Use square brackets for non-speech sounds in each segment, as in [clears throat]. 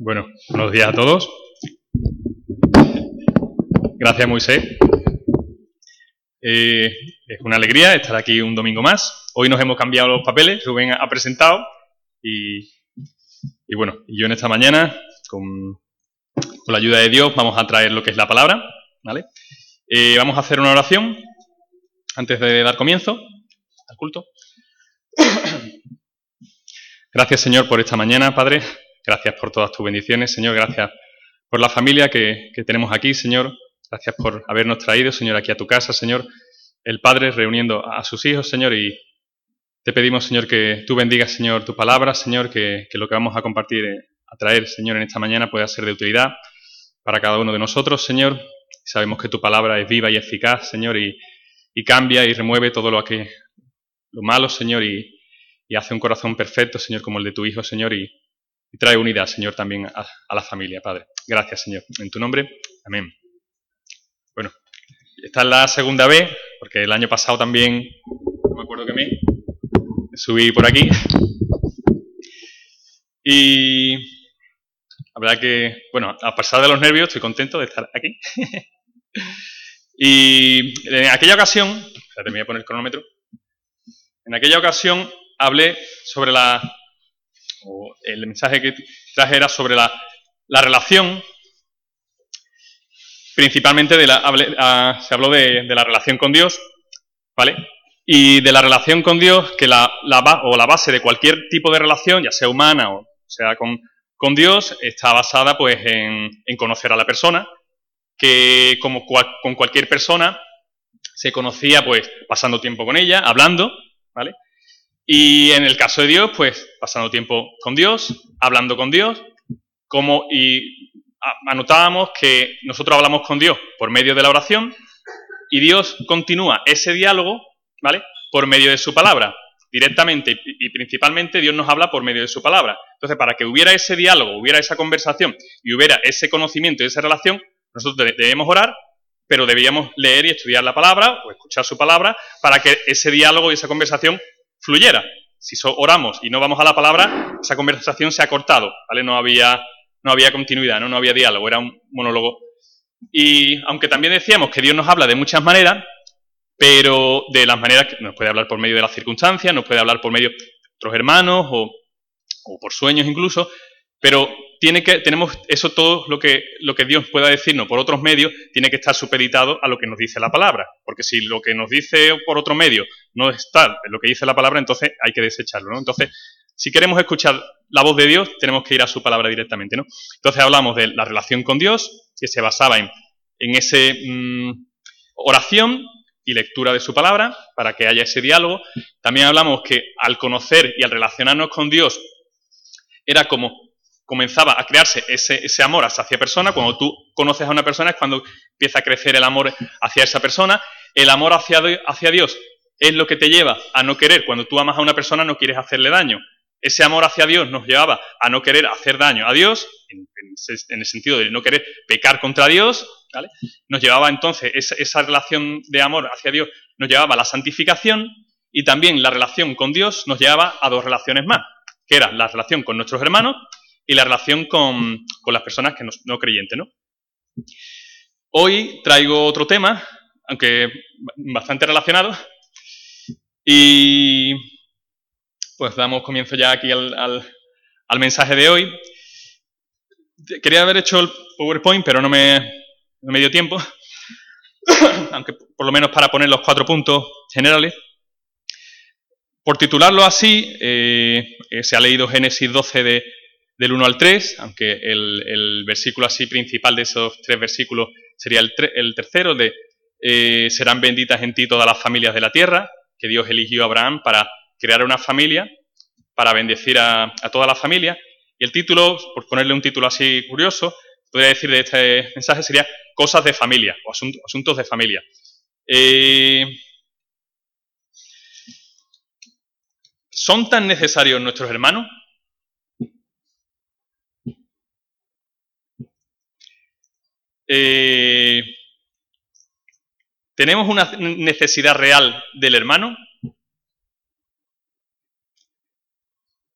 Bueno, buenos días a todos. Gracias, Moisés. Eh, es una alegría estar aquí un domingo más. Hoy nos hemos cambiado los papeles, Rubén ha presentado y, y bueno, yo en esta mañana, con, con, la ayuda de Dios, vamos a traer lo que es la palabra. ¿vale? Eh, vamos a hacer una oración antes de dar comienzo al culto. [coughs] Gracias, Señor, por esta mañana, Padre. Gracias por todas tus bendiciones, Señor. Gracias por la familia que, tenemos aquí, Señor. Gracias por habernos traído, Señor, aquí a tu casa, Señor. El Padre reuniendo a sus hijos, Señor, y te pedimos, Señor, que tú bendigas, Señor, tu palabra, Señor, que, que lo que vamos a compartir, eh, a traer, Señor, en esta mañana pueda ser de utilidad para cada uno de nosotros, Señor. Sabemos que tu palabra es viva y eficaz, Señor, y, y cambia y remueve todo lo, que, lo malo, Señor, y, y hace un corazón perfecto, Señor, como el de tu Hijo, Señor, y, y trae unidad, Señor, también a, la familia, Padre. Gracias, Señor. En tu nombre, amén. Bueno, esta es la segunda vez, porque el año pasado también, no me acuerdo que me subí por aquí. Y la verdad que, bueno, a pesar de los nervios, estoy contento de estar aquí. [laughs] y en aquella ocasión, espérate, me voy a poner el cronómetro. En aquella ocasión hablé sobre la, o el mensaje que traje era sobre la, la relación, principalmente de la, hablé, uh, se habló de, la relación con Dios, ¿vale? Y de la relación con Dios, que la, la, o la base de cualquier tipo de relación, ya sea humana o sea con, con Dios, está basada pues en, en, conocer a la persona, que como cual, con cualquier persona se conocía pues pasando tiempo con ella, hablando, ¿vale? Y en el caso de Dios, pues pasando tiempo con Dios, hablando con Dios, como y anotábamos que nosotros hablamos con Dios por medio de la oración y Dios continúa ese diálogo, ¿vale? Por medio de su palabra, directamente y, principalmente Dios nos habla por medio de su palabra. Entonces, para que hubiera ese diálogo, hubiera esa conversación y hubiera ese conocimiento y esa relación, nosotros debemos orar, pero debíamos leer y estudiar la palabra o escuchar su palabra para que ese diálogo y esa conversación fluyera. Si oramos y no vamos a la palabra, esa conversación se ha cortado, ¿vale? No había, no había continuidad, ¿no? no había diálogo, era un monólogo. Y aunque también decíamos que Dios nos habla de muchas maneras, pero de las maneras que nos puede hablar por medio de las circunstancias, nos puede hablar por medio de otros hermanos o por sueños incluso, pero tiene que, tenemos eso todo lo que, lo que Dios pueda decirnos por otros medios, tiene que estar supeditado a lo que nos dice la palabra. Porque si lo que nos dice por otro medio no está en lo que dice la palabra, entonces hay que desecharlo, ¿no? Entonces, si queremos escuchar la voz de Dios, tenemos que ir a su palabra directamente, ¿no? Entonces hablamos de la relación con Dios, que se basaba en, ese mmm, oración y lectura de su palabra, para que haya ese diálogo. También hablamos que al conocer y al relacionarnos con Dios, era como comenzaba a crearse ese, ese, amor hacia esa persona. Cuando tú conoces a una persona es cuando empieza a crecer el amor hacia esa persona. El amor hacia, hacia Dios es lo que te lleva a no querer. Cuando tú amas a una persona no quieres hacerle daño. Ese amor hacia Dios nos llevaba a no querer hacer daño a Dios, en, en, el sentido de no querer pecar contra Dios. ¿vale? Nos llevaba entonces, esa, esa relación de amor hacia Dios nos llevaba a la santificación y también la relación con Dios nos llevaba a dos relaciones más, que era la relación con nuestros hermanos y la relación con, con las personas que no, creyentes, ¿no? Hoy traigo otro tema, aunque bastante relacionado, y pues damos comienzo ya aquí al, al, mensaje de hoy. Quería haber hecho el PowerPoint, pero no me, no me dio tiempo, [coughs] aunque por lo menos para poner los cuatro puntos generales. Por titularlo así, eh, se ha leído Génesis 12 de, del 1 al 3, aunque el, versículo así principal de esos tres versículos sería el, tercero de eh, serán benditas en ti todas las familias de la tierra, que Dios eligió a Abraham para crear una familia, para bendecir a, toda la familia. Y el título, por ponerle un título así curioso, podría decir de este mensaje sería cosas de familia o asuntos, asuntos de familia. Eh, ¿Son tan necesarios nuestros hermanos? Eh, ¿Tenemos una necesidad real del hermano?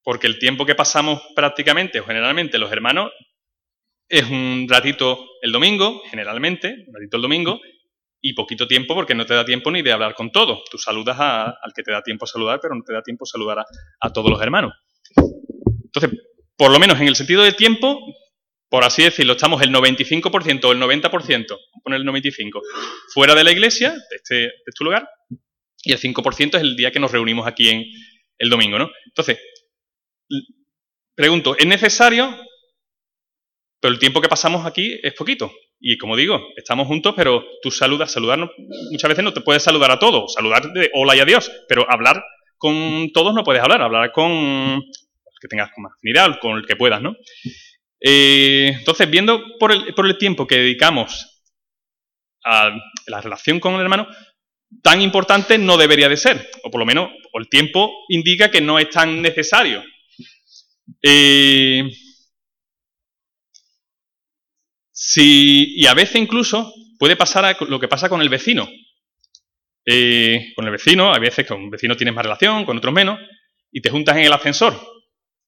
Porque el tiempo que pasamos prácticamente o generalmente los hermanos es un ratito el domingo, generalmente, un ratito el domingo, y poquito tiempo porque no te da tiempo ni de hablar con todo. Tú saludas al que te da tiempo a saludar, pero no te da tiempo a saludar a, a todos los hermanos. Entonces, por lo menos en el sentido de tiempo, por así decirlo, estamos el 95% o el 90%, vamos a poner el 95%, fuera de la iglesia, de este, de este lugar, y el 5% es el día que nos reunimos aquí en el domingo, ¿no? Entonces, pregunto, ¿es necesario? Pero el tiempo que pasamos aquí es poquito. Y como digo, estamos juntos, pero tú saludas, saludar muchas veces no te puedes saludar a todos, saludar de hola y adiós, pero hablar con todos no puedes hablar, hablar con el que tengas más afinidad, con el que puedas, ¿no? Eh, entonces, viendo por el, tiempo que dedicamos a la relación con el hermano, tan importante no debería de ser, o por lo menos el tiempo indica que no es tan necesario. Eh, y a veces incluso puede pasar lo que pasa con el vecino. Eh, con el vecino, a veces con un vecino tienes más relación, con otros menos, y te juntas en el ascensor.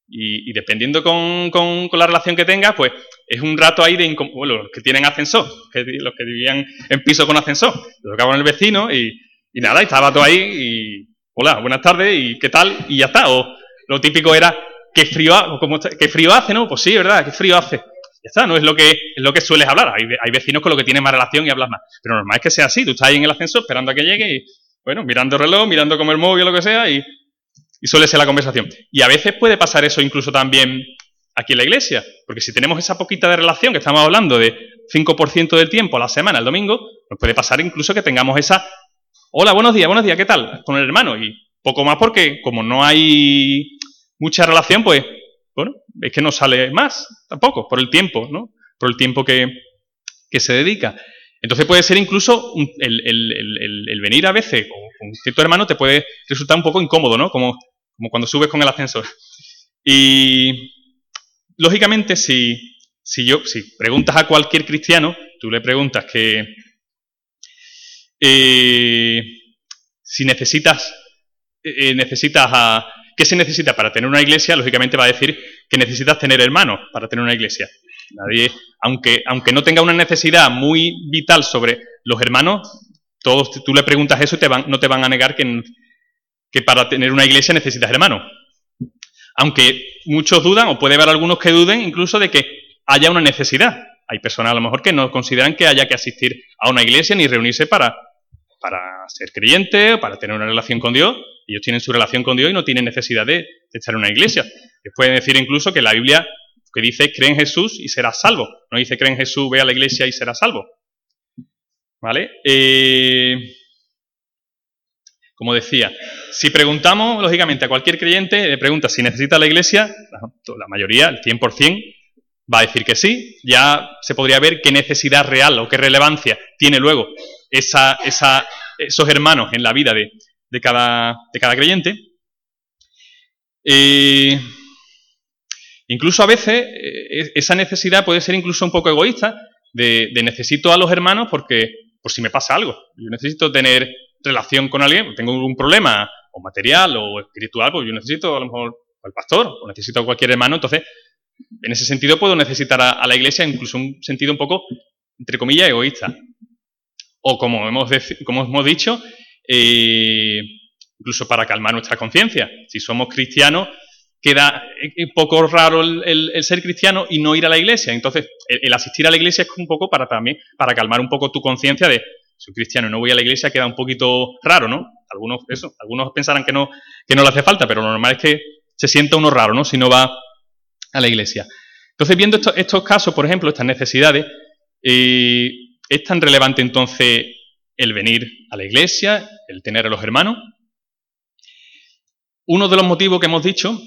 Y, dependiendo con, la relación que tengas, pues es un rato ahí de bueno, los que tienen ascensor, los que vivían en piso con ascensor. Lo tocaba el vecino y, nada, y estaba todo ahí y hola, buenas tardes y qué tal, y ya está. O lo típico era, ¿qué frío, como, ¿qué frío hace? ¿no? Pues sí, ¿verdad? ¿Qué frío hace? Ya está, no es lo que, es lo que sueles hablar. Hay, hay vecinos con los que tienes más relación y hablas más. Pero normal es que sea así. Tú estás ahí en el ascensor esperando a que llegue y, bueno, mirando el reloj, mirando como el móvil o lo que sea y y suele ser la conversación. Y a veces puede pasar eso incluso también aquí en la iglesia, porque si tenemos esa poquita de relación que estamos hablando de 5% del tiempo a la semana, el domingo, nos puede pasar incluso que tengamos esa, hola, buenos días, buenos días, ¿qué tal? Con el hermano. Y poco más porque como no hay mucha relación, pues, bueno, es que no sale más tampoco, por el tiempo, ¿no? Por el tiempo que, se dedica. Entonces puede ser incluso el, el, venir a veces con cierto hermano te puede resultar un poco incómodo, ¿no? Como como cuando subes con el ascensor. Y lógicamente, si, si, yo, si preguntas a cualquier cristiano, tú le preguntas que eh, si necesitas, eh, necesitas ¿qué se necesita para tener una iglesia? Lógicamente va a decir que necesitas tener hermanos para tener una iglesia. Nadie, aunque, aunque no tenga una necesidad muy vital sobre los hermanos, todos tú le preguntas eso y te van, no te van a negar que, que para tener una iglesia necesitas hermanos. Aunque muchos dudan, o puede haber algunos que duden incluso de que haya una necesidad. Hay personas a lo mejor que no consideran que haya que asistir a una iglesia ni reunirse para, para ser creyente o para tener una relación con Dios. Ellos tienen su relación con Dios y no tienen necesidad de, estar en una iglesia. Les pueden decir incluso que la Biblia que dice cree en Jesús y serás salvo. No dice cree en Jesús, ve a la iglesia y serás salvo. ¿Vale? Eh, como decía, si preguntamos, lógicamente, a cualquier creyente, le pregunta si necesita la iglesia, la mayoría, el 100%, va a decir que sí. Ya se podría ver qué necesidad real o qué relevancia tiene luego esos hermanos en la vida de, cada, creyente. Eh, incluso a veces eh, esa necesidad puede ser incluso un poco egoísta de necesito a los hermanos porque por si me pasa algo. Yo necesito tener relación con alguien, tengo un problema o material o espiritual, pues yo necesito a lo mejor al pastor o necesito a cualquier hermano, entonces en ese sentido puedo necesitar a, la iglesia incluso un sentido un poco, entre comillas, egoísta. O como hemos, como hemos dicho, eh, incluso para calmar nuestra conciencia. Si somos cristianos, queda un poco raro el, ser cristiano y no ir a la iglesia. Entonces, el, el, asistir a la iglesia es un poco para también, para calmar un poco tu conciencia de, soy cristiano y no voy a la iglesia, queda un poquito raro, ¿no? Algunos, eso, algunos pensarán que no, que no le hace falta, pero lo normal es que se sienta uno raro, ¿no? Si no va a la iglesia. Entonces, viendo estos, casos, por ejemplo, estas necesidades, eh, ¿es tan relevante entonces el venir a la iglesia, el tener a los hermanos? Uno de los motivos que hemos dicho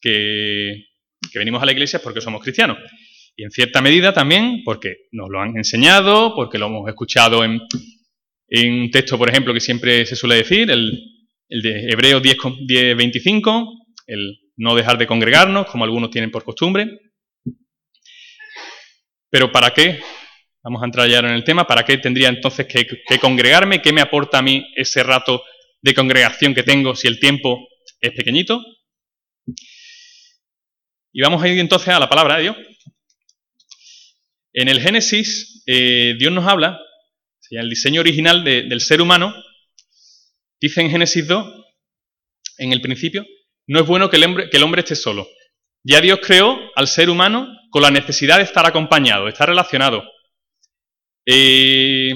que, que venimos a la iglesia es porque somos cristianos. Y en cierta medida también porque nos lo han enseñado, porque lo hemos escuchado en, un texto, por ejemplo, que siempre se suele decir, el, de Hebreos 10, 10, 25, el no dejar de congregarnos, como algunos tienen por costumbre. Pero ¿para qué? Vamos a entrar ya en el tema. ¿Para qué tendría entonces que, que congregarme? ¿Qué me aporta a mí ese rato de congregación que tengo si el tiempo es pequeñito? Y vamos a ir entonces a la palabra de Dios. En el Génesis, eh, Dios nos habla, el diseño original del ser humano, dice en Génesis 2, en el principio, no es bueno que el hombre, el esté solo. Ya Dios creó al ser humano con la necesidad de estar acompañado, de estar relacionado. Eh,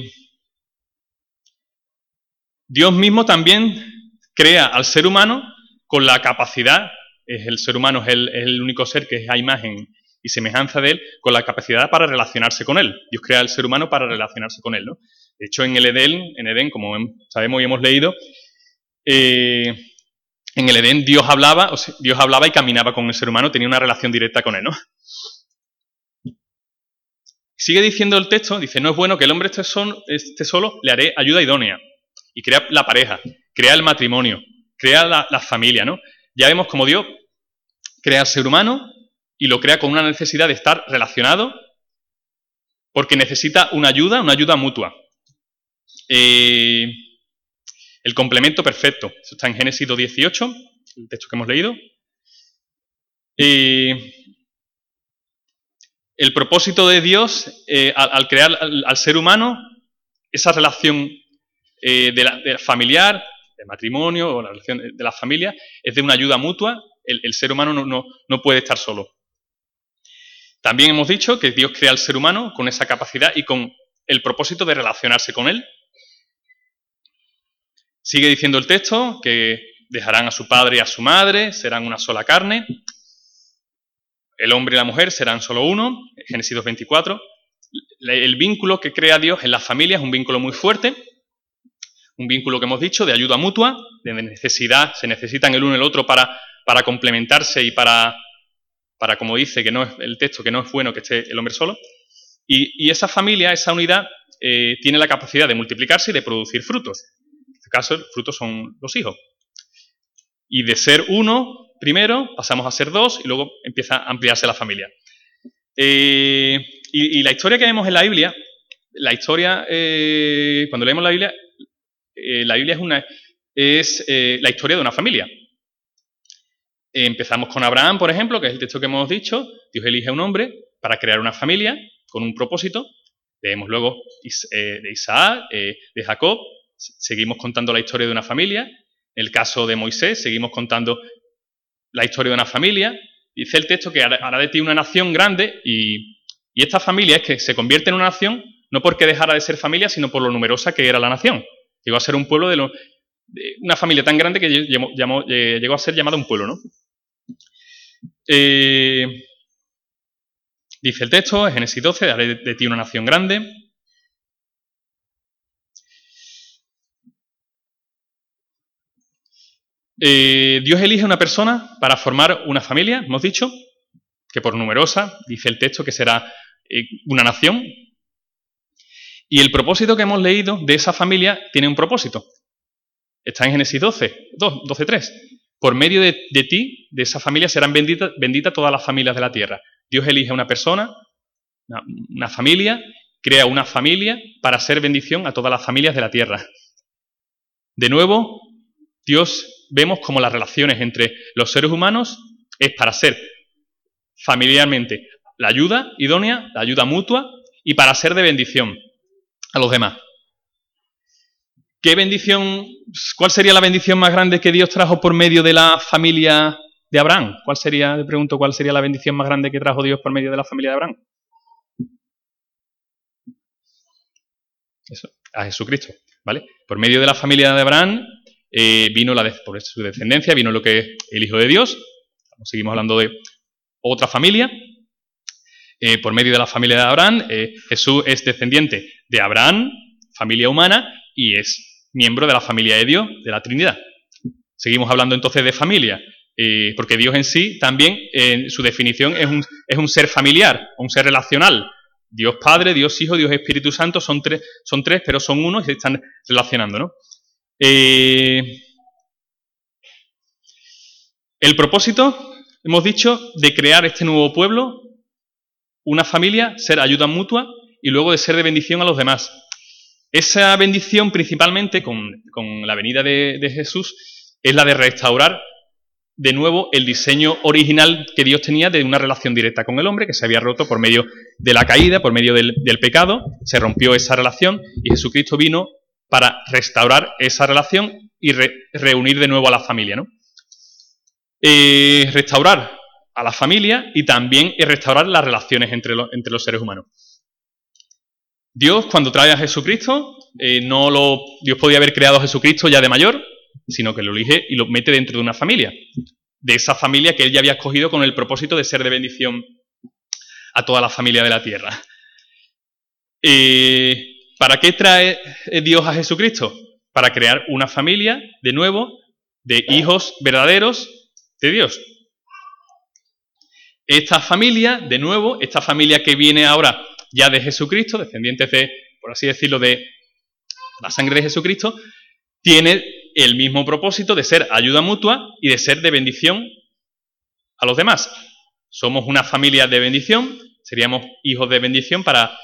Dios mismo también crea al ser humano con la capacidad, es el ser humano es el, único ser que es a imagen y semejanza de él, con la capacidad para relacionarse con él. Dios crea al ser humano para relacionarse con él. ¿no? De hecho, en el Edén, en Edén, como sabemos y hemos leído, eh, en el Edén Dios hablaba, Dios hablaba y caminaba con el ser humano, tenía una relación directa con él, ¿no? Sigue diciendo el texto, dice, no es bueno que el hombre esté solo, le haré ayuda idónea y crea la pareja, crea el matrimonio, crea la, familia, ¿no? Ya vemos como Dios crea al ser humano y lo crea con una necesidad de estar relacionado porque necesita una ayuda, una ayuda mutua. Eh, el complemento perfecto, está en Génesis 18, el texto que hemos leído. Eh, el propósito de Dios eh, al, crear al, ser humano, esa relación de, la, familiar, de matrimonio o la relación de la familia, es de una ayuda mutua. El, ser humano no, no, puede estar solo. También hemos dicho que Dios crea al ser humano con esa capacidad y con el propósito de relacionarse con él. Sigue diciendo el texto que dejarán a su padre y a su madre, serán una sola carne. El hombre y la mujer serán solo uno, Génesis 2.24. El vínculo que crea Dios en la familia es un vínculo muy fuerte, un vínculo que hemos dicho de ayuda mutua, de necesidad, se necesitan el uno y el otro para, para complementarse y para, para, como dice que no es el texto, que no es bueno que esté el hombre solo. Y, esa familia, esa unidad, eh, tiene la capacidad de multiplicarse y de producir frutos. En este caso, el fruto son los hijos. Y de ser uno primero, pasamos a ser dos y luego empieza a ampliarse la familia. Eh, y, la historia que vemos en la Biblia, la historia, eh, cuando leemos la Biblia, la Biblia es, una, es la historia de una familia. Empezamos con Abraham, por ejemplo, que es el texto que hemos dicho. Dios elige a un hombre para crear una familia con un propósito. Leemos luego eh, de Isaac, de Jacob. Seguimos contando la historia de una familia. El caso de Moisés, seguimos contando la historia de una familia. Dice el texto que hará de ti una nación grande y, y esta familia es que se convierte en una nación no porque dejara de ser familia, sino por lo numerosa que era la nación. Llegó a ser un pueblo de, una familia tan grande que eh, llegó a ser llamado un pueblo, ¿no? Eh, dice el texto, en Génesis 12, daré de, ti una nación grande. Eh, Dios elige una persona para formar una familia, hemos dicho, que por numerosa, dice el texto, que será una nación, y el propósito que hemos leído de esa familia tiene un propósito. Está en Génesis 12, 12 3. Por medio de, ti, de esa familia, serán benditas bendita todas las familias de la tierra. Dios elige a una persona, una, familia, crea una familia para ser bendición a todas las familias de la tierra. De nuevo, Dios vemos como las relaciones entre los seres humanos es para ser familiarmente la ayuda idónea, la ayuda mutua y para ser de bendición a los demás. ¿Qué bendición, cuál sería la bendición más grande que Dios trajo por medio de la familia de Abraham? ¿Cuál sería, le pregunto, cuál sería la bendición más grande que trajo Dios por medio de la familia de Abraham? Eso, a Jesucristo, ¿vale? Por medio de la familia de Abraham eh, vino la por su descendencia, vino lo que es el Hijo de Dios. Seguimos hablando de otra familia. Eh, por medio de la familia de Abraham, eh, Jesús es descendiente de Abraham, familia humana, y es miembro de la familia de Dios, de la Trinidad. Seguimos hablando entonces de familia, eh, porque Dios en sí también, en su definición, es un, es un, ser familiar, un ser relacional. Dios Padre, Dios Hijo, Dios Espíritu Santo son tres, son tres pero son uno y se están relacionando, ¿no? Eh, el propósito, hemos dicho, de crear este nuevo pueblo, una familia, ser ayuda mutua, y luego de ser de bendición a los demás. Esa bendición principalmente con, la venida de, Jesús es la de restaurar de nuevo el diseño original que Dios tenía de una relación directa con el hombre que se había roto por medio de la caída, por medio del, pecado, se rompió esa relación y Jesucristo vino para restaurar esa relación y reunir de nuevo a la familia. ¿no? Eh, restaurar a la familia y también restaurar las relaciones entre, entre los seres humanos. Dios, cuando trae a Jesucristo, eh, no lo, Dios podía haber creado a Jesucristo ya de mayor, sino que lo elige y lo mete dentro de una familia. De esa familia que él ya había escogido con el propósito de ser de bendición a toda la familia de la tierra. Eh, ¿Para qué trae Dios a Jesucristo? Para crear una familia, de nuevo, de hijos verdaderos de Dios. Esta familia, de nuevo, esta familia que viene ahora ya de Jesucristo, descendientes de, por así decirlo, de la sangre de Jesucristo, tiene el mismo propósito de ser ayuda mutua y de ser de bendición a los demás. Somos una familia de bendición, seríamos hijos de bendición para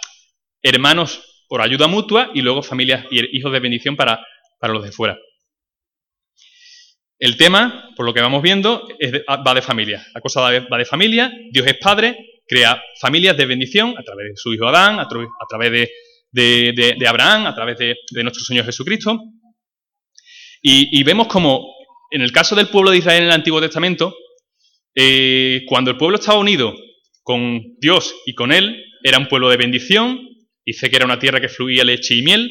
hermanos por ayuda mutua y luego familias y hijos de bendición para, para los de fuera. El tema, por lo que vamos viendo, va de familia. La cosa va de, familia, Dios es Padre, crea familias de bendición a través de su hijo Adán, a, través de, Abraham, a través de, nuestro Señor Jesucristo. Y, vemos como, en el caso del pueblo de Israel en el Antiguo Testamento, eh, cuando el pueblo estaba unido con Dios y con Él, era un pueblo de bendición, dice que era una tierra que fluía leche y miel,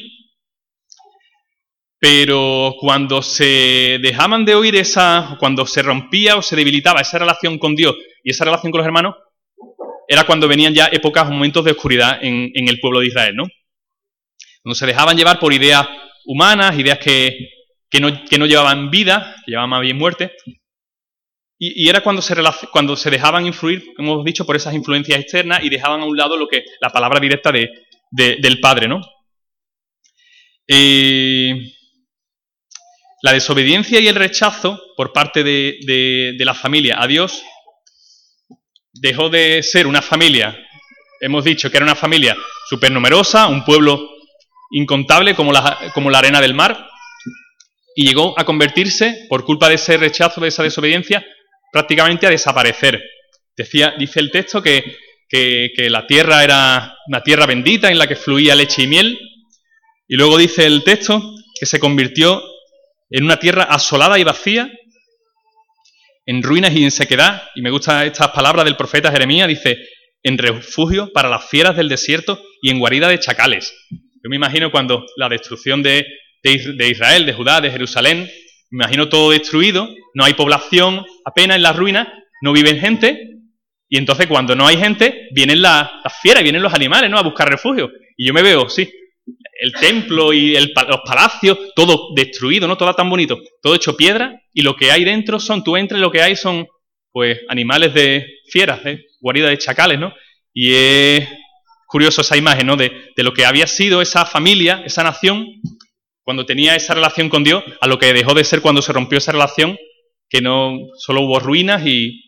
pero cuando se dejaban de oír esa, cuando se rompía o se debilitaba esa relación con Dios y esa relación con los hermanos, era cuando venían ya épocas, momentos de oscuridad en, el pueblo de Israel, ¿no? Cuando se dejaban llevar por ideas humanas, ideas que, no, llevaban vida, que llevaban más bien muerte, y, era cuando se, cuando se dejaban influir, como hemos dicho, por esas influencias externas y dejaban a un lado lo que la palabra directa de, del Padre, ¿no? Eh, la desobediencia y el rechazo por parte de, la familia a Dios dejó de ser una familia, hemos dicho que era una familia súper numerosa, un pueblo incontable como la, como la arena del mar, y llegó a convertirse, por culpa de ese rechazo, de esa desobediencia, prácticamente a desaparecer. Decía, dice el texto que, que, la tierra era una tierra bendita en la que fluía leche y miel, y luego dice el texto que se convirtió en una tierra asolada y vacía, en ruinas y en sequedad, y me gustan estas palabras del profeta Jeremías, dice, en refugio para las fieras del desierto y en guarida de chacales. Yo me imagino cuando la destrucción de, Israel, de Judá, de Jerusalén, me imagino todo destruido, no hay población apenas en las ruinas, no viven gente, y entonces cuando no hay gente, vienen las, las fieras, vienen los animales, ¿no? A buscar refugio. Y yo me veo, sí, el templo y los palacios, todo destruido, ¿no? Todo tan bonito, todo hecho piedra, y lo que hay dentro son, tú entres, lo que hay son, pues, animales de fieras, ¿eh? guaridas de chacales, ¿no? Y es curioso esa imagen, ¿no? De, lo que había sido esa familia, esa nación, cuando tenía esa relación con Dios, a lo que dejó de ser cuando se rompió esa relación, que no solo hubo ruinas y,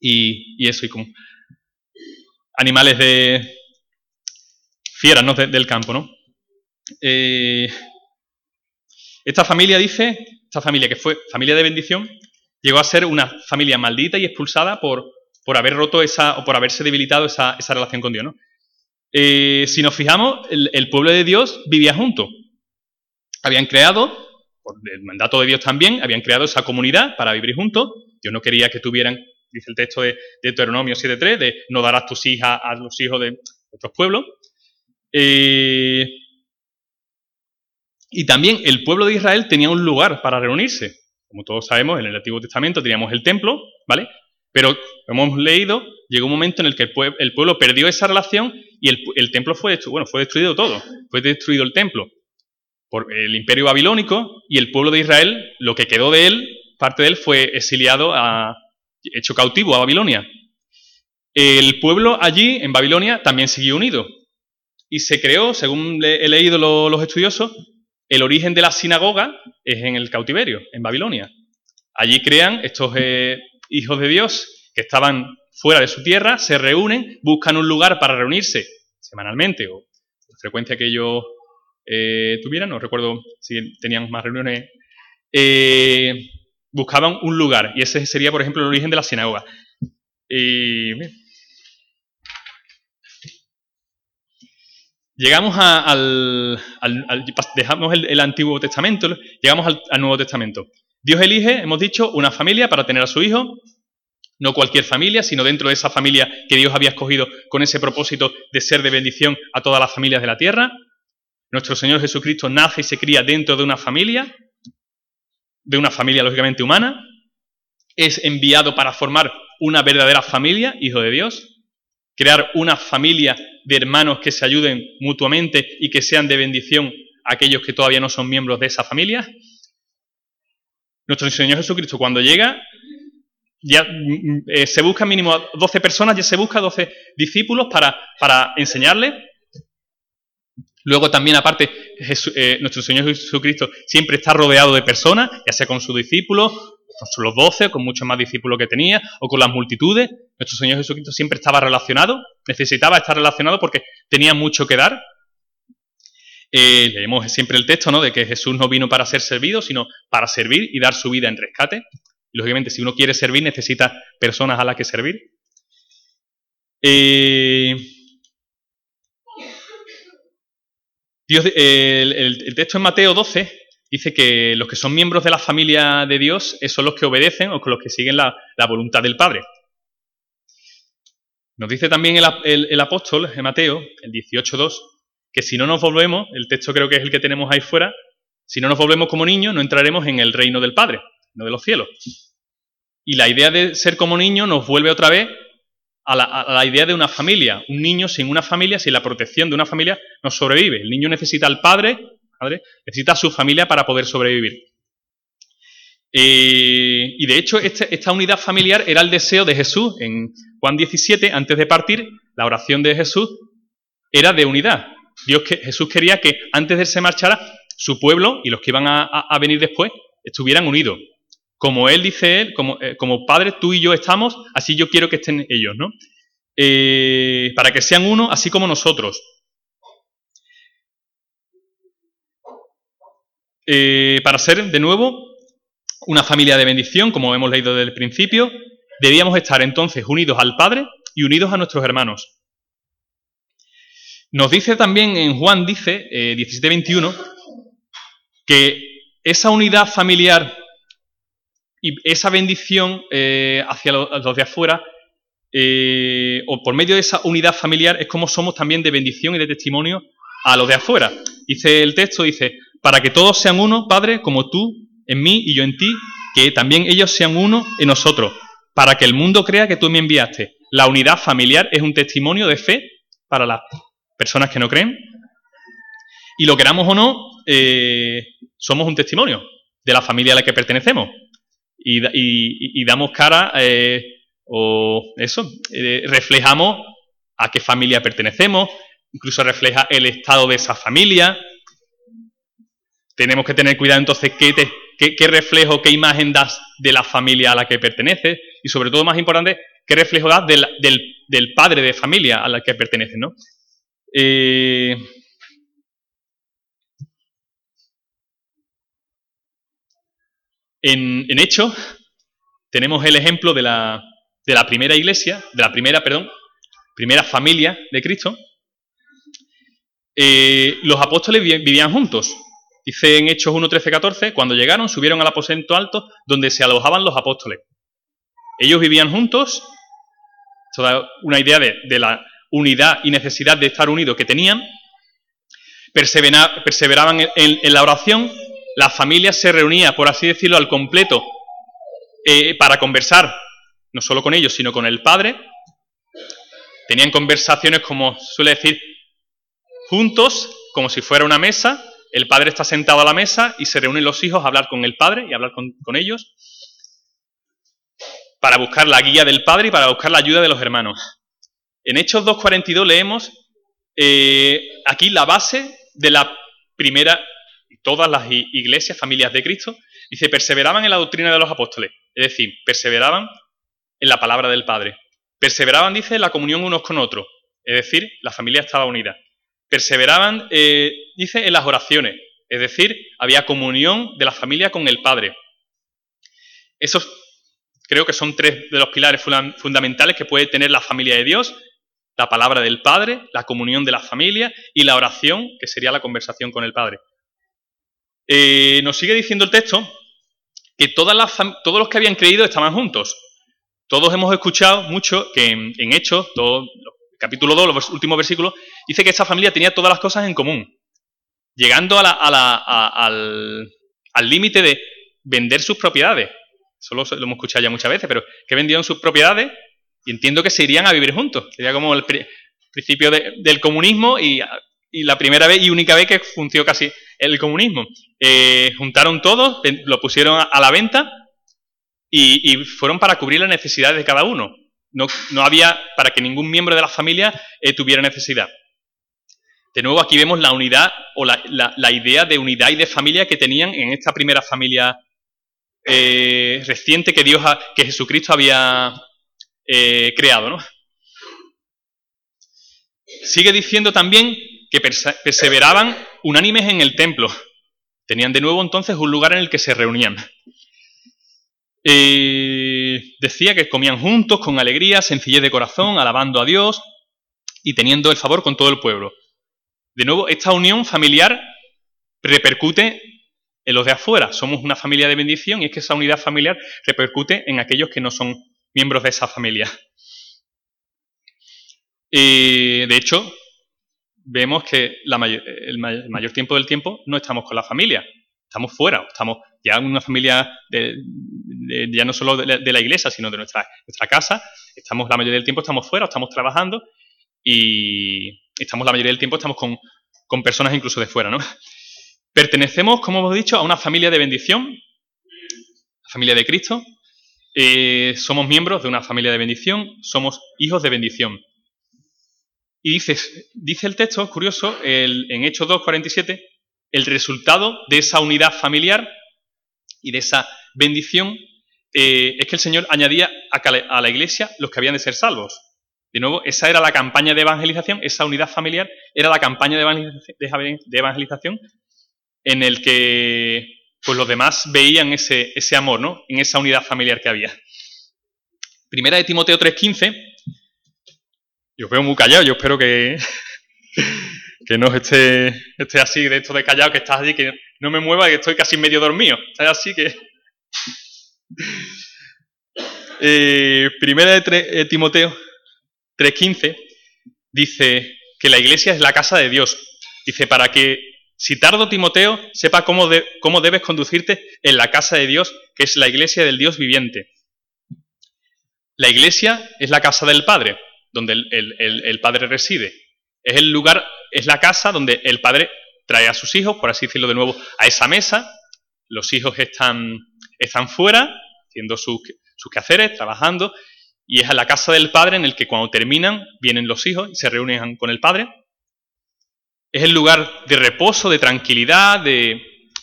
y, eso, y como animales de fieras, ¿no? del campo, ¿no? Eh, esta familia dice, esta familia que fue familia de bendición, llegó a ser una familia maldita y expulsada por, por haber roto esa, o por haberse debilitado esa, relación con Dios. ¿no? Eh, si nos fijamos, el, pueblo de Dios vivía junto. Habían creado, por el mandato de Dios también, habían creado esa comunidad para vivir juntos. Dios no quería que tuvieran, dice el texto de, de Deuteronomio 7.3, de no darás tus hijas a los hijos de otros pueblos. Eh, y también el pueblo de Israel tenía un lugar para reunirse. Como todos sabemos, en el Antiguo Testamento teníamos el templo, ¿vale? Pero, como hemos leído, llegó un momento en el que el, pueblo perdió esa relación y el, templo fue destruido, bueno, fue destruido todo. Fue destruido el templo por el imperio babilónico y el pueblo de Israel, lo que quedó de él, parte de él fue exiliado, a, hecho cautivo a Babilonia. El pueblo allí, en Babilonia, también siguió unido. Y se creó, según he leído los estudiosos, el origen de la sinagoga es en el cautiverio, en Babilonia. Allí crean estos eh, hijos de Dios que estaban fuera de su tierra, se reúnen, buscan un lugar para reunirse semanalmente o la frecuencia que ellos eh, tuvieran, no recuerdo si tenían más reuniones. Eh, buscaban un lugar, y ese sería, por ejemplo, el origen de la sinagoga. Y... Llegamos al, Dejamos el, Antiguo Testamento, llegamos al, Nuevo Testamento. Dios elige, hemos dicho, una familia para tener a su hijo, no cualquier familia, sino dentro de esa familia que Dios había escogido con ese propósito de ser de bendición a todas las familias de la tierra. Nuestro Señor Jesucristo nace y se cría dentro de una familia, de una familia lógicamente humana, es enviado para formar una verdadera familia, hijo de Dios, crear una familia de hermanos que se ayuden mutuamente y que sean de bendición a aquellos que todavía no son miembros de esa familia. Nuestro Señor Jesucristo cuando llega, ya mm, eh, se busca mínimo 12 personas, ya se busca 12 discípulos para, para enseñarle. Luego también, aparte, eh, nuestro Señor Jesucristo siempre está rodeado de personas, ya sea con sus discípulos, con los doce, con muchos más discípulos que tenía, o con las multitudes. Nuestro Señor Jesucristo siempre estaba relacionado, necesitaba estar relacionado porque tenía mucho que dar. Eh, leemos siempre el texto, ¿no? De que Jesús no vino para ser servido, sino para servir y dar su vida en rescate. Lógicamente, si uno quiere servir, necesita personas a las que servir. Eh, Dios, el, texto en Mateo 12 dice que los que son miembros de la familia de Dios son los que obedecen o los que siguen la, voluntad del Padre. Nos dice también el, apóstol en Mateo, el 18.2, que si no nos volvemos, el texto creo que es el que tenemos ahí fuera, si no nos volvemos como niños, no entraremos en el reino del Padre, no de los cielos. Y la idea de ser como niño nos vuelve otra vez a la, idea de una familia. Un niño sin una familia, sin la protección de una familia, no sobrevive. El niño necesita al padre, necesita a su familia para poder sobrevivir. Eh, y de hecho, esta unidad familiar era el deseo de Jesús. En Juan 17, antes de partir, la oración de Jesús era de unidad. Dios que, Jesús quería que antes de él se marchara, su pueblo y los que iban a venir después estuvieran unidos. Como él dice él, como, eh, como padre, tú y yo estamos, así yo quiero que estén ellos, ¿no? Eh, para que sean uno, así como nosotros. Eh, para ser, de nuevo, una familia de bendición, como hemos leído desde el principio, debíamos estar entonces unidos al Padre y unidos a nuestros hermanos. Nos dice también en Juan, dice, 17-21, que esa unidad familiar y esa bendición eh, hacia los, de afuera, eh, o por medio de esa unidad familiar, es como somos también de bendición y de testimonio a los de afuera. Dice el texto, dice, para que todos sean uno, Padre, como tú en mí y yo en ti, que también ellos sean uno en nosotros, para que el mundo crea que tú me enviaste. La unidad familiar es un testimonio de fe para las personas que no creen. Y lo queramos o no, eh, somos un testimonio de la familia a la que pertenecemos y, damos cara eh, o eso, eh, reflejamos a qué familia pertenecemos, incluso refleja el estado de esa familia. Tenemos que tener cuidado entonces qué, reflejo, qué imagen das de la familia a la que perteneces y sobre todo más importante, qué reflejo das del, padre de familia a la que perteneces, ¿no? Eh, En, hecho, tenemos el ejemplo de la, primera iglesia, de la primera, perdón, primera familia de Cristo. Eh, los apóstoles vivían juntos. Dice en Hechos 1, 13, 14, cuando llegaron subieron al aposento alto donde se alojaban los apóstoles. Ellos vivían juntos, toda una idea de, la unidad y necesidad de estar unidos que tenían, perseveraban en la oración la familia se reunía, por así decirlo, al completo eh, para conversar, no solo con ellos, sino con el padre. Tenían conversaciones, como suele decir, juntos, como si fuera una mesa. El padre está sentado a la mesa y se reúnen los hijos a hablar con el padre y a hablar con, ellos para buscar la guía del padre y para buscar la ayuda de los hermanos. En Hechos 2.42 leemos eh, aquí la base de la primera todas las iglesias, familias de Cristo, dice, perseveraban en la doctrina de los apóstoles, es decir, perseveraban en la palabra del Padre. Perseveraban, dice, en la comunión unos con otros, es decir, la familia estaba unida. Perseveraban, eh, dice, en las oraciones, es decir, había comunión de la familia con el Padre. Esos creo que son tres de los pilares fundamentales que puede tener la familia de Dios, la palabra del Padre, la comunión de la familia y la oración, que sería la conversación con el Padre. Eh, nos sigue diciendo el texto que todas las, todos los que habían creído estaban juntos. Todos hemos escuchado mucho que en, Hechos, todo, capítulo 2, los últimos versículos, dice que esta familia tenía todas las cosas en común, llegando al límite de vender sus propiedades. Solo lo hemos escuchado ya muchas veces, pero que vendían sus propiedades y entiendo que se irían a vivir juntos. Sería como el principio del comunismo y, la primera vez y única vez que funcionó casi el comunismo. Eh, juntaron todo, lo pusieron a, la venta y, fueron para cubrir las necesidades de cada uno. No, había para que ningún miembro de la familia eh, tuviera necesidad. De nuevo, aquí vemos la unidad o la, idea de unidad y de familia que tenían en esta primera familia eh, reciente que Dios, que Jesucristo había eh, creado, ¿no? Sigue diciendo también que perseveraban unánimes en el templo. Tenían de nuevo entonces un lugar en el que se reunían. Decía que comían juntos, con alegría, sencillez de corazón, alabando a Dios y teniendo el favor con todo el pueblo. De nuevo, esta unión familiar repercute en los de afuera. Somos una familia de bendición y es que esa unidad familiar repercute en aquellos que no son miembros de esa familia. Y de hecho, vemos que el, mayor, tiempo del tiempo no estamos con la familia, estamos fuera, estamos ya en una familia ya no solo de la, iglesia, sino de nuestra, nuestra casa, estamos la mayoría del tiempo estamos fuera, estamos trabajando y estamos la mayoría del tiempo estamos con, personas incluso de fuera, ¿no? Pertenecemos, como hemos dicho, a una familia de bendición, la familia de Cristo. Eh, somos miembros de una familia de bendición, somos hijos de bendición. Y dice, dice el texto, curioso, en Hechos 2.47, el resultado de esa unidad familiar y de esa bendición eh, es que el Señor añadía a la iglesia los que habían de ser salvos. De nuevo, esa era la campaña de evangelización, esa unidad familiar era la campaña de evangelización en el que pues los demás veían ese, amor, ¿no? En esa unidad familiar que había. Primera de Timoteo 3.15. Yo veo muy callado, yo espero que, que no esté, esté así de esto de callado, que estás allí, que no me mueva, que estoy casi medio dormido. Estás así que... Eh, primera de eh, Timoteo 3.15 dice que la iglesia es la casa de Dios. Dice, para que, si tardo Timoteo, sepa cómo, cómo debes conducirte en la casa de Dios, que es la iglesia del Dios viviente. La iglesia es la casa del Padre, donde el, Padre reside. Es el lugar, es la casa donde el Padre trae a sus hijos, por así decirlo de nuevo, a esa mesa. Los hijos están, están fuera, haciendo sus, sus quehaceres, trabajando, y es a la casa del padre en el que cuando terminan vienen los hijos y se reúnen con el padre. Es el lugar de reposo, de tranquilidad, de,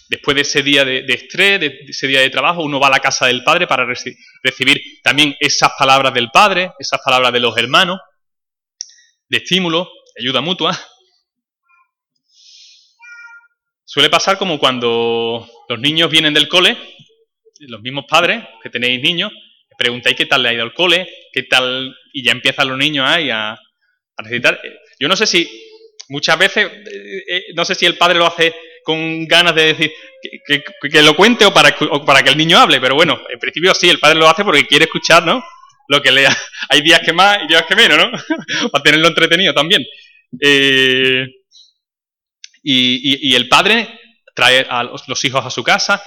después de ese día de, estrés, de, ese día de trabajo, uno va a la casa del padre para recibir también esas palabras del padre, esas palabras de los hermanos, de estímulo, de ayuda mutua. Suele pasar como cuando los niños vienen del cole, los mismos padres que tenéis niños, preguntáis qué tal le ha ido al cole, qué tal, y ya empiezan los niños ahí a, a. Yo no sé si, muchas veces, eh, eh, no sé si el padre lo hace con ganas de decir que, lo cuente o para, para, que el niño hable, pero bueno, en principio sí, el padre lo hace porque quiere escuchar, ¿no? Lo que lea. [laughs] Hay días que más y días que menos, ¿no? [laughs] para tenerlo entretenido también. Eh, y, el padre trae a los hijos a su casa,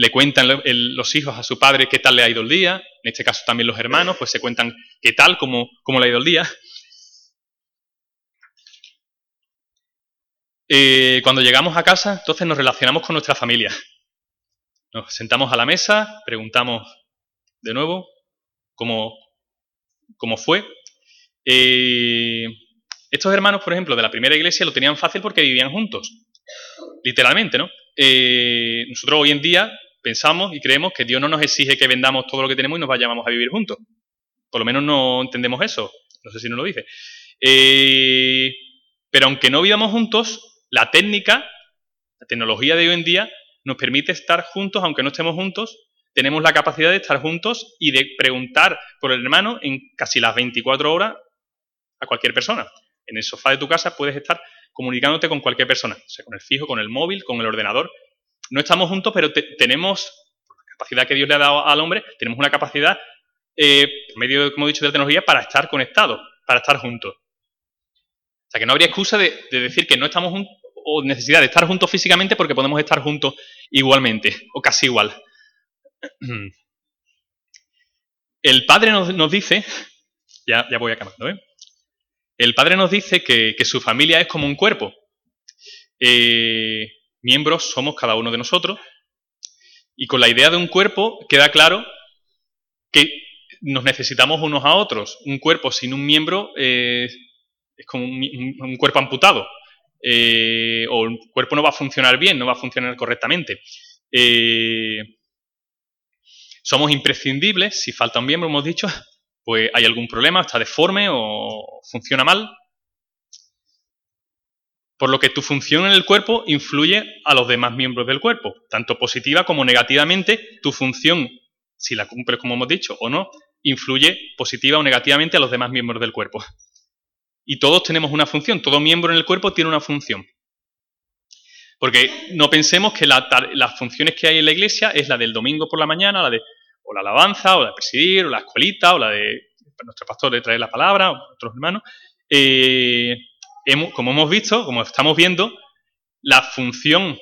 le cuentan los hijos a su padre qué tal le ha ido el día, en este caso también los hermanos, pues se cuentan qué tal, cómo, cómo le ha ido el día. Eh, cuando llegamos a casa, entonces nos relacionamos con nuestra familia. Nos sentamos a la mesa, preguntamos de nuevo cómo, cómo fue. Eh, estos hermanos, por ejemplo, de la primera iglesia lo tenían fácil porque vivían juntos. Literalmente, ¿no? Eh, nosotros hoy en día pensamos y creemos que Dios no nos exige que vendamos todo lo que tenemos y nos vayamos a vivir juntos. Por lo menos no entendemos eso. No sé si nos lo dice. Eh, pero aunque no vivamos juntos, la técnica, la tecnología de hoy en día, nos permite estar juntos, aunque no estemos juntos, tenemos la capacidad de estar juntos y de preguntar por el hermano en casi las 24 horas a cualquier persona. En el sofá de tu casa puedes estar comunicándote con cualquier persona, o sea, con el fijo, con el móvil, con el ordenador. No estamos juntos, pero tenemos, la capacidad que Dios le ha dado al hombre, tenemos una capacidad, eh, medio, como he dicho, de tecnología para estar conectados, para estar juntos. O sea, que no habría excusa de, de decir que no estamos juntos o necesidad de estar juntos físicamente porque podemos estar juntos igualmente, o casi igual. [clears throat] El Padre nos, dice, ya, ya, voy acabando, ¿eh? El Padre nos dice que, su familia es como un cuerpo. Eh, miembros somos cada uno de nosotros. Y con la idea de un cuerpo queda claro que nos necesitamos unos a otros. Un cuerpo sin un miembro eh, es como un, cuerpo amputado. Eh, o el cuerpo no va a funcionar bien, no va a funcionar correctamente. somos imprescindibles, si falta un miembro, hemos dicho, [laughs] pues hay algún problema, está deforme o funciona mal. Por lo que tu función en el cuerpo influye a los demás miembros del cuerpo, tanto positiva como negativamente. Tu función, si la cumples como hemos dicho o no, influye positiva o negativamente a los demás miembros del cuerpo. Y todos tenemos una función, todo miembro en el cuerpo tiene una función. Porque no pensemos que las funciones que hay en la iglesia es la del domingo por la mañana, la de o la alabanza, o la de presidir, o la escuelita, o la de nuestro pastor de traer la palabra, o otros hermanos. Eh, como hemos visto, como estamos viendo, la función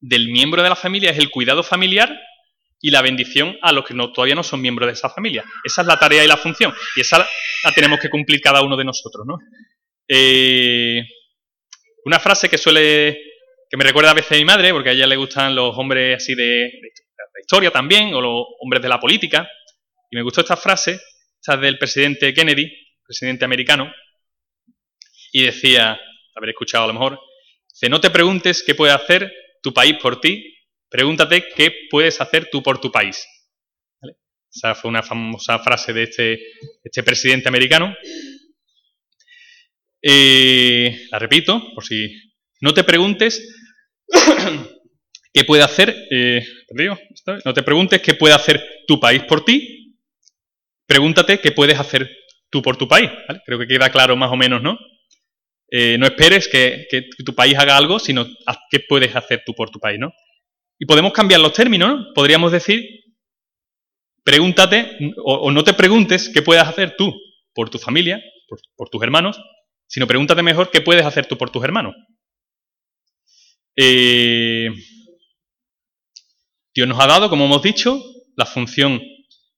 del miembro de la familia es el cuidado familiar y la bendición a los que todavía no son miembros de esa familia. Esa es la tarea y la función, y esa la tenemos que cumplir cada uno de nosotros. ¿no? Eh, una frase que suele, que me recuerda a veces a mi madre, porque a ella le gustan los hombres así de, historia también, o los hombres de la política. Y me gustó esta frase, esta del presidente Kennedy, presidente americano, y decía, haber escuchado a lo mejor, dice, no te preguntes qué puede hacer tu país por ti, pregúntate qué puedes hacer tú por tu país. Esa fue una famosa frase de este, este presidente americano. La repito, por si no te preguntes [coughs] ¿Qué puede hacer? Eh, no te preguntes qué puede hacer tu país por ti. Pregúntate qué puedes hacer tú por tu país. Creo que queda claro más o menos, ¿no? Eh, no esperes que, tu país haga algo, sino qué puedes hacer tú por tu país, ¿no? Y podemos cambiar los términos, ¿no? Podríamos decir, pregúntate, o, no te preguntes qué puedes hacer tú por tu familia, por tus hermanos, sino pregúntate mejor qué puedes hacer tú por tus hermanos. Eh, Dios nos ha dado, como hemos dicho, la función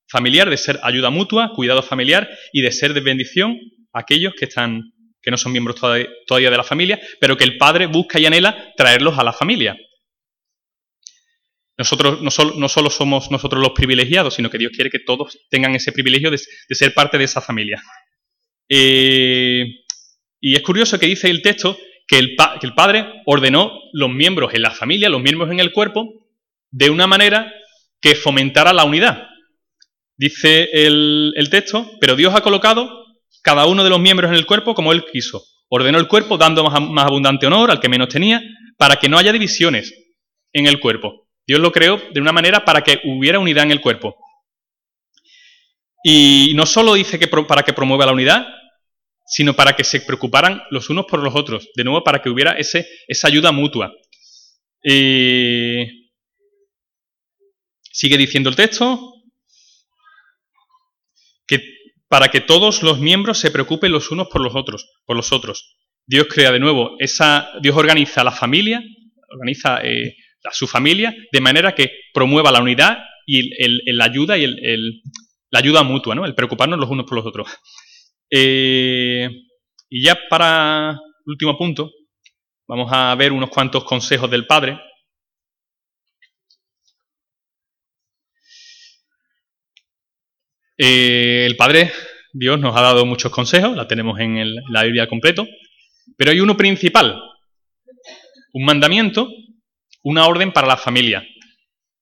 familiar de ser ayuda mutua, cuidado familiar y de ser de bendición a aquellos que están que no son miembros todavía de la familia, pero que el Padre busca y anhela traerlos a la familia. Nosotros no solo, somos nosotros los privilegiados, sino que Dios quiere que todos tengan ese privilegio de, ser parte de esa familia. Eh, y es curioso que dice el texto que el, que el Padre ordenó los miembros en la familia, los miembros en el cuerpo, de una manera que fomentara la unidad. Dice el, texto, pero Dios ha colocado cada uno de los miembros en el cuerpo como Él quiso. Ordenó el cuerpo dando más, abundante honor al que menos tenía, para que no haya divisiones en el cuerpo. Dios lo creó de una manera para que hubiera unidad en el cuerpo. Y no solo dice que para que promueva la unidad, sino para que se preocuparan los unos por los otros. De nuevo, para que hubiera ese, esa ayuda mutua. Sigue diciendo el texto que para que todos los miembros se preocupen los unos por los otros, por los otros. Dios crea de nuevo esa, Dios organiza la familia, organiza eh, a su familia de manera que promueva la unidad y la ayuda y la ayuda mutua, ¿no? El preocuparnos los unos por los otros. Eh, y ya para último punto, vamos a ver unos cuantos consejos del Padre Eh, el Padre, Dios, nos ha dado muchos consejos, la tenemos en la Biblia completo, pero hay uno principal, un mandamiento, una orden para la familia.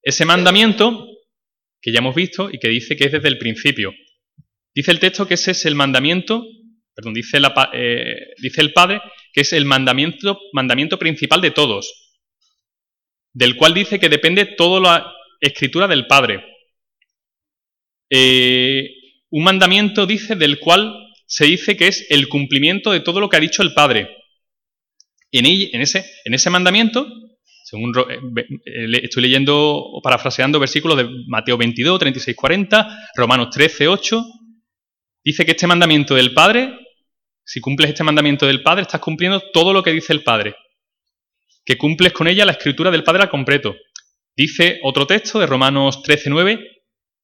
Ese mandamiento, que ya hemos visto y que dice que es desde el principio. Dice el texto que ese es el mandamiento, perdón, dice, eh, dice el Padre que es el mandamiento, principal de todos, del cual dice que depende todo escritura del Padre. Eh, un mandamiento dice del cual se dice que es el cumplimiento de todo lo que ha dicho el Padre. En, ese mandamiento, según eh, eh, estoy leyendo o parafraseando versículos de Mateo 22, 36, 40, Romanos 13, 8, dice que este mandamiento del Padre, si cumples este mandamiento del Padre, estás cumpliendo todo lo que dice el Padre. Que cumples con ella la escritura del Padre al completo. Dice otro texto de Romanos 13, 9,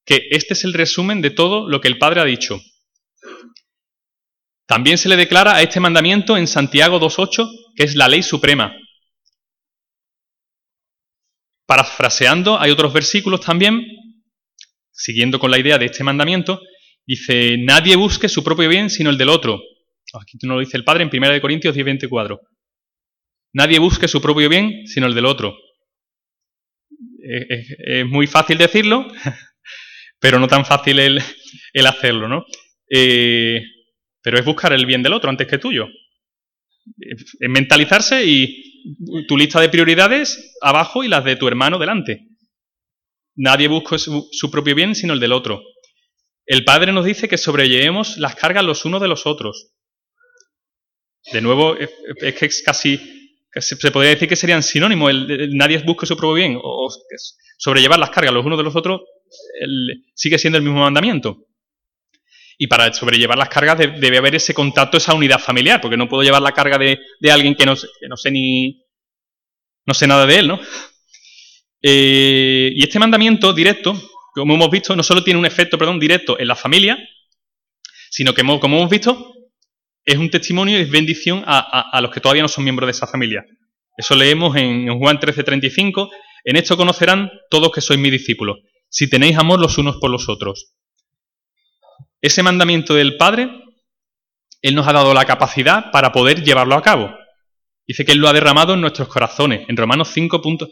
que este es el resumen de todo lo que el Padre ha dicho. También se le declara a este mandamiento en Santiago 2.8, que es la ley suprema. Parafraseando, hay otros versículos también, siguiendo con la idea de este mandamiento, dice, nadie busque su propio bien sino el del otro. Aquí no lo dice el Padre en 1 Corintios 10.24. Nadie busque su propio bien sino el del otro. Es, muy fácil decirlo, pero no tan fácil el, hacerlo, ¿no? Eh, pero es buscar el bien del otro antes que tuyo. Es mentalizarse y tu lista de prioridades abajo y las de tu hermano delante. Nadie busca su, propio bien sino el del otro. El Padre nos dice que sobrellevemos las cargas los unos de los otros. De nuevo, es, que es casi, se podría decir que serían sinónimos. nadie busca su propio bien o, sobrellevar las cargas los unos de los otros sigue siendo el mismo mandamiento. Y para sobrellevar las cargas debe haber ese contacto, esa unidad familiar, porque no puedo llevar la carga de, alguien que no, no, sé ni. no sé nada de él, ¿no? Eh, y este mandamiento directo, como hemos visto, no solo tiene un efecto, directo en la familia, sino que, como hemos visto, es un testimonio y es bendición a, los que todavía no son miembros de esa familia. Eso leemos en, en Juan 13:35. En esto conocerán todos que sois mis discípulos, si tenéis amor los unos por los otros. Ese mandamiento del Padre, Él nos ha dado la capacidad para poder llevarlo a cabo. Dice que Él lo ha derramado en nuestros corazones, en Romanos 5.5.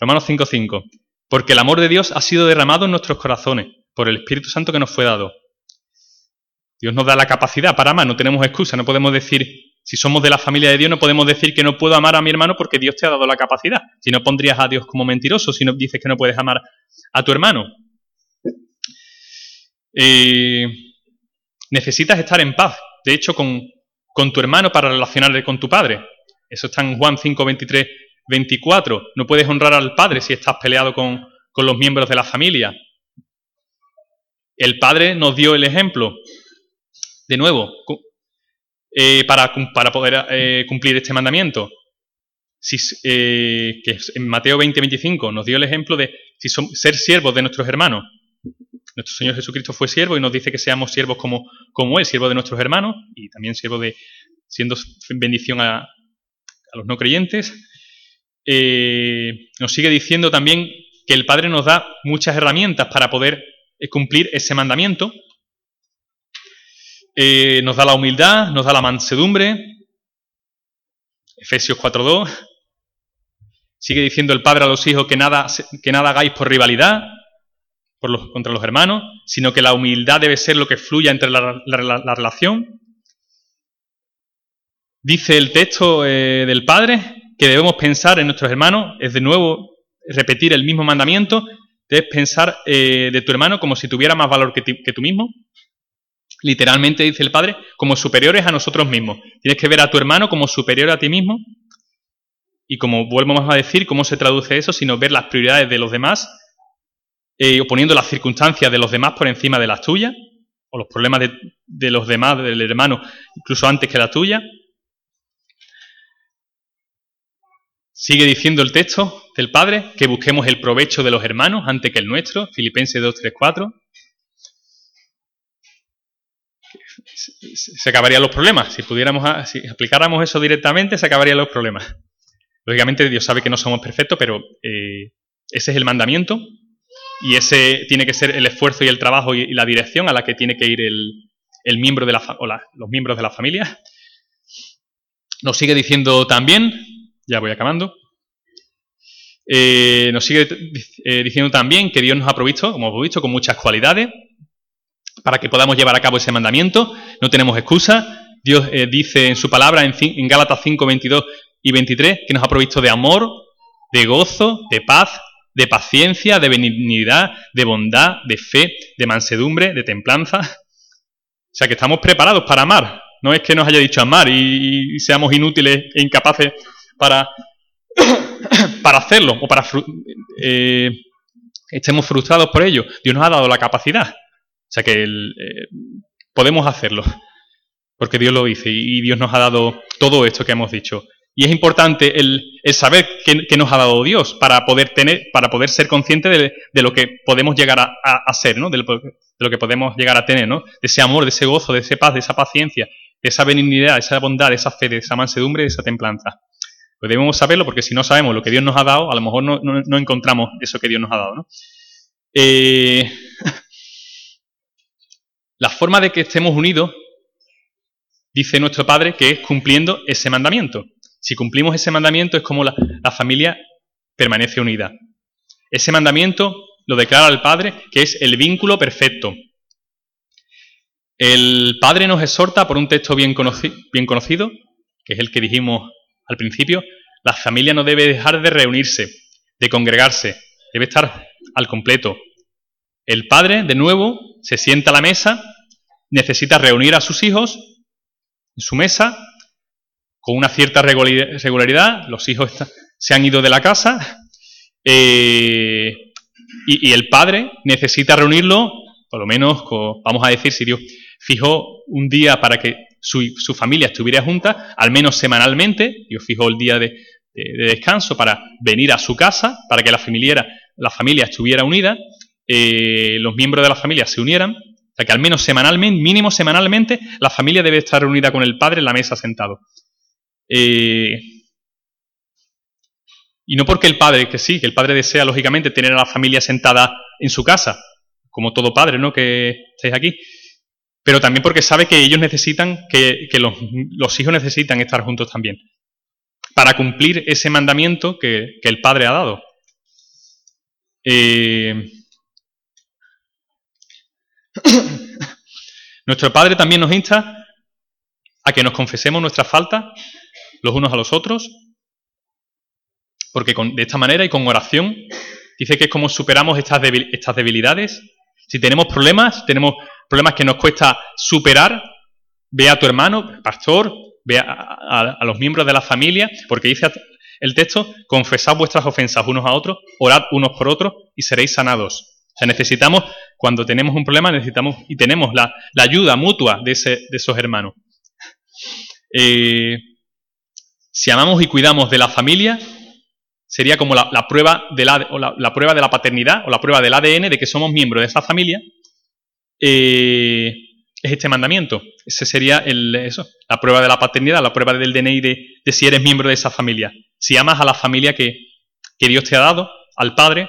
Romanos 5.5. Porque el amor de Dios ha sido derramado en nuestros corazones, por el Espíritu Santo que nos fue dado. Dios nos da la capacidad para amar, no tenemos excusa, no podemos decir, si somos de la familia de Dios, no podemos decir que no puedo amar a mi hermano porque Dios te ha dado la capacidad. Si no pondrías a Dios como mentiroso, si no dices que no puedes amar a tu hermano. Eh, necesitas estar en paz, de hecho, con, tu hermano para relacionarte con tu padre. Eso está en Juan 5, 23, 24. No puedes honrar al padre si estás peleado con, los miembros de la familia. El padre nos dio el ejemplo. De nuevo, eh, para, para, poder eh, cumplir este mandamiento. Si, que en Mateo 20, 25 nos dio el ejemplo de si ser siervos de nuestros hermanos. Nuestro Señor Jesucristo fue siervo y nos dice que seamos siervos como, Él, siervo de nuestros hermanos y también siervo de, siendo bendición a, los no creyentes. Eh, nos sigue diciendo también que el Padre nos da muchas herramientas para poder eh, cumplir ese mandamiento. Eh, nos da la humildad, nos da la mansedumbre. Efesios 4.2. Sigue diciendo el Padre a los hijos que nada, que nada hagáis por rivalidad, por los, contra los hermanos, sino que la humildad debe ser lo que fluya entre la, relación. Dice el texto eh, del Padre que debemos pensar en nuestros hermanos, es de nuevo repetir el mismo mandamiento, debes pensar eh, de tu hermano como si tuviera más valor que tú mismo. Literalmente dice el Padre, como superiores a nosotros mismos. Tienes que ver a tu hermano como superior a ti mismo y como vuelvo a decir, ¿cómo se traduce eso? Sino ver las prioridades de los demás, eh, poniendo las circunstancias de los demás por encima de las tuyas, o los problemas de, los demás, del hermano, incluso antes que la tuya. Sigue diciendo el texto del Padre que busquemos el provecho de los hermanos antes que el nuestro, Filipenses 2, 3, 4. Se acabarían los problemas. Si pudiéramos, si aplicáramos eso directamente, se acabarían los problemas. Lógicamente Dios sabe que no somos perfectos, pero eh, ese es el mandamiento y ese tiene que ser el esfuerzo y el trabajo y, la dirección a la que tiene que ir el, miembro de la o los miembros de la familia. Nos sigue diciendo también, ya voy acabando, eh, nos sigue eh, diciendo también que Dios nos ha provisto, como hemos visto, con muchas cualidades para que podamos llevar a cabo ese mandamiento. No tenemos excusa. Dios dice en su palabra en, en Gálatas 5, 22 y 23, que nos ha provisto de amor, de gozo, de paz, de paciencia, de benignidad, de bondad, de fe, de mansedumbre, de templanza. O sea que estamos preparados para amar. No es que nos haya dicho amar y, seamos inútiles e incapaces para, [coughs] para hacerlo o para eh, estemos frustrados por ello. Dios nos ha dado la capacidad. O sea que eh, podemos hacerlo. Porque Dios lo dice y Dios nos ha dado todo esto que hemos dicho. Y es importante el, saber qué, nos ha dado Dios para poder tener, para poder ser consciente de, lo que podemos llegar a, a, ser, ¿no? De lo, que podemos llegar a tener, ¿no? De ese amor, de ese gozo, de esa paz, de esa paciencia, de esa benignidad, de esa bondad, de esa fe, de esa mansedumbre, de esa templanza. Pues debemos saberlo porque si no sabemos lo que Dios nos ha dado, a lo mejor no, encontramos eso que Dios nos ha dado. Eh, [laughs] la forma de que estemos unidos, dice nuestro Padre, que es cumpliendo ese mandamiento. Si cumplimos ese mandamiento es como la, familia permanece unida. Ese mandamiento lo declara el Padre, que es el vínculo perfecto. El Padre nos exhorta por un texto bien, conocido, que es el que dijimos al principio, la familia no debe dejar de reunirse, de congregarse, debe estar al completo. El padre, de nuevo, se sienta a la mesa, necesita reunir a sus hijos en su mesa con una cierta regularidad, los hijos se han ido de la casa eh, y, el padre necesita reunirlo, por lo menos, vamos a decir, si Dios fijó un día para que su, familia estuviera junta, al menos semanalmente, Dios fijó el día de, descanso para venir a su casa, para que la familia, la familia estuviera unida, eh, los miembros de la familia se unieran, o sea que al menos semanalmente, mínimo semanalmente, la familia debe estar reunida con el padre en la mesa sentado. Eh, y no porque el padre, que sí, que el padre desea lógicamente tener a la familia sentada en su casa, como todo padre, ¿no? Que estáis aquí, pero también porque sabe que ellos necesitan, que, los, hijos necesitan estar juntos también, para cumplir ese mandamiento que, el padre ha dado. Eh, [coughs] nuestro padre también nos insta a que nos confesemos nuestras faltas los unos a los otros, porque de esta manera y con oración dice que es como superamos estas, estas debilidades. Si tenemos problemas, tenemos problemas que nos cuesta superar, ve a tu hermano, pastor, ve a, los miembros de la familia, porque dice el texto, confesad vuestras ofensas unos a otros, orad unos por otros y seréis sanados. O sea, necesitamos, cuando tenemos un problema, necesitamos y tenemos la, ayuda mutua de, de esos hermanos. Eh, si amamos y cuidamos de la familia, sería como la, prueba, de la, la, prueba de la paternidad o la prueba del ADN de que somos miembros de esa familia. Eh, es este mandamiento. Ese sería el, eso, la prueba de la paternidad, la prueba del DNI de, si eres miembro de esa familia. Si amas a la familia que, que Dios te ha dado, al Padre,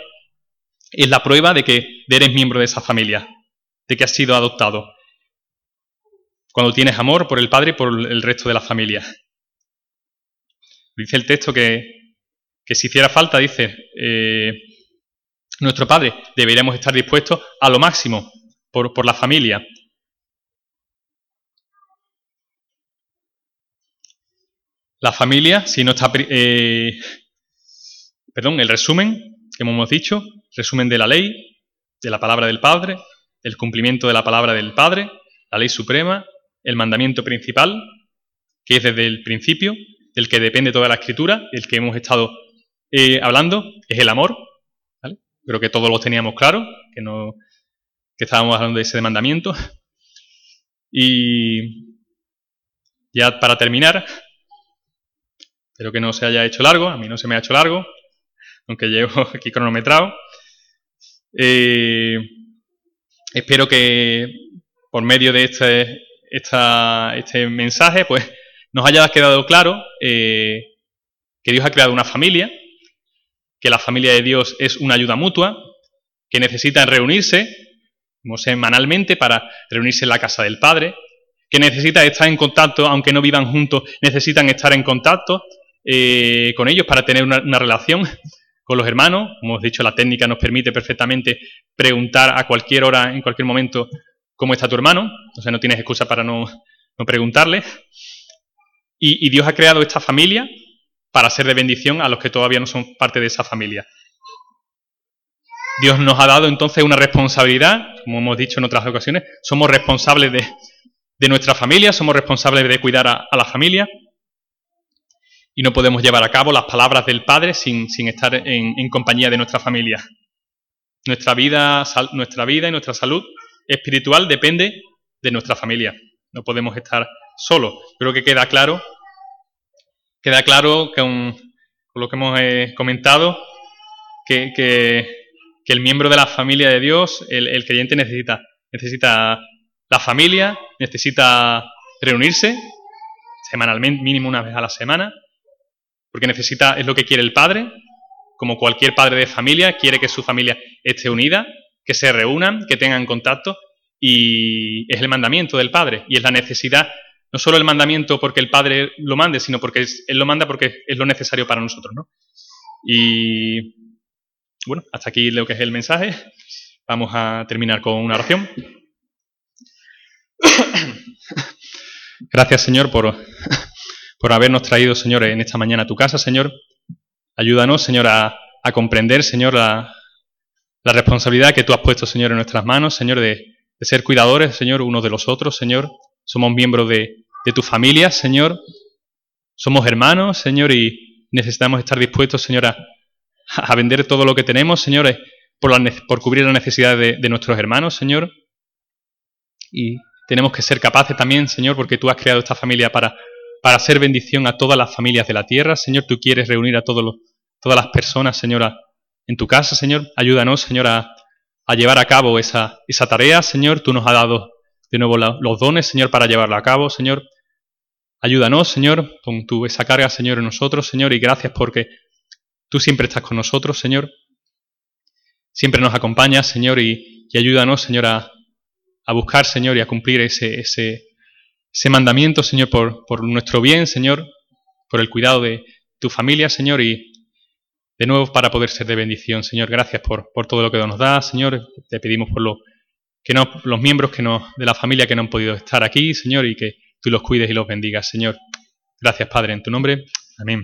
es la prueba de que eres miembro de esa familia, de que has sido adoptado. Cuando tienes amor por el Padre y por el resto de la familia. Dice el texto que, si hiciera falta, dice, eh, nuestro Padre, deberíamos estar dispuestos a lo máximo por, la familia. La familia, si no está... Eh, perdón, el resumen que hemos dicho, resumen de la ley, de la palabra del Padre, el cumplimiento de la palabra del Padre, la ley suprema, el mandamiento principal, que es desde el principio, del que depende toda la escritura, el que hemos estado eh, hablando, es el amor. Creo que todos lo teníamos claro, que, no, que estábamos hablando de ese mandamiento. Y ya para terminar, espero que no se haya hecho largo, a mí no se me ha hecho largo, aunque llevo [laughs] aquí cronometrado. Eh, espero que por medio de este, este mensaje, pues nos haya quedado claro eh, que Dios ha creado una familia, que la familia de Dios es una ayuda mutua, que necesitan reunirse como semanalmente para reunirse en la casa del Padre, que necesitan estar en contacto, aunque no vivan juntos, necesitan estar en contacto eh, con ellos para tener una, relación [laughs] con los hermanos. Como hemos dicho, la técnica nos permite perfectamente preguntar a cualquier hora, en cualquier momento, cómo está tu hermano. Sea, no tienes excusa para no, no preguntarle. Y, Dios ha creado esta familia para ser de bendición a los que todavía no son parte de esa familia. Dios nos ha dado entonces una responsabilidad, como hemos dicho en otras ocasiones, somos responsables de, nuestra familia, somos responsables de cuidar a, la familia y no podemos llevar a cabo las palabras del Padre sin, estar en, en, compañía de nuestra familia. Nuestra vida, nuestra vida y nuestra salud espiritual depende de nuestra familia. No podemos estar solos. Creo que queda claro, queda claro con, lo que hemos eh, comentado, que, el miembro de la familia de Dios, el, creyente necesita, necesita la familia, necesita reunirse semanalmente, mínimo una vez a la semana, porque necesita, es lo que quiere el padre, como cualquier padre de familia, quiere que su familia esté unida, que se reúnan, que tengan contacto, y es el mandamiento del padre, y es la necesidad, no solo el mandamiento porque el padre lo mande, sino porque él lo manda porque es lo necesario para nosotros, ¿no? Y bueno, hasta aquí lo que es el mensaje. Vamos a terminar con una oración. [coughs] Gracias, Señor, por, por habernos traído, Señor, en esta mañana a tu casa, Señor. Ayúdanos, Señor, a, comprender, Señor, la, responsabilidad que tú has puesto, Señor, en nuestras manos, Señor, de, ser cuidadores, Señor, unos de los otros, Señor. Somos miembros de, de tu familia, Señor. Somos hermanos, Señor, y necesitamos estar dispuestos, Señor, a, a vender todo lo que tenemos, Señor, por, por cubrir las necesidades de, nuestros hermanos, Señor. Y tenemos que ser capaces también, Señor, porque tú has creado esta familia para, para hacer bendición a todas las familias de la tierra. Señor, tú quieres reunir a todos los, todas las personas, Señora, en tu casa, Señor. Ayúdanos, Señor, a, llevar a cabo esa, esa, tarea, Señor. Tú nos has dado de nuevo los dones, Señor, para llevarla a cabo, Señor. Ayúdanos, Señor, con tu, esa carga, Señor, en nosotros, Señor, y gracias porque Tú siempre estás con nosotros, Señor. Siempre nos acompañas, Señor, y, ayúdanos, Señor, a, buscar, Señor, y a cumplir ese, ese, ese mandamiento, Señor, por, por, nuestro bien, Señor, por el cuidado de tu familia, Señor, y de nuevo para poder ser de bendición, Señor. Gracias por, por todo lo que nos da, Señor. Te pedimos por lo, que no, los miembros que no, de la familia que no han podido estar aquí, Señor, y que tú los cuides y los bendigas, Señor. Gracias, Padre, en tu nombre. Amén.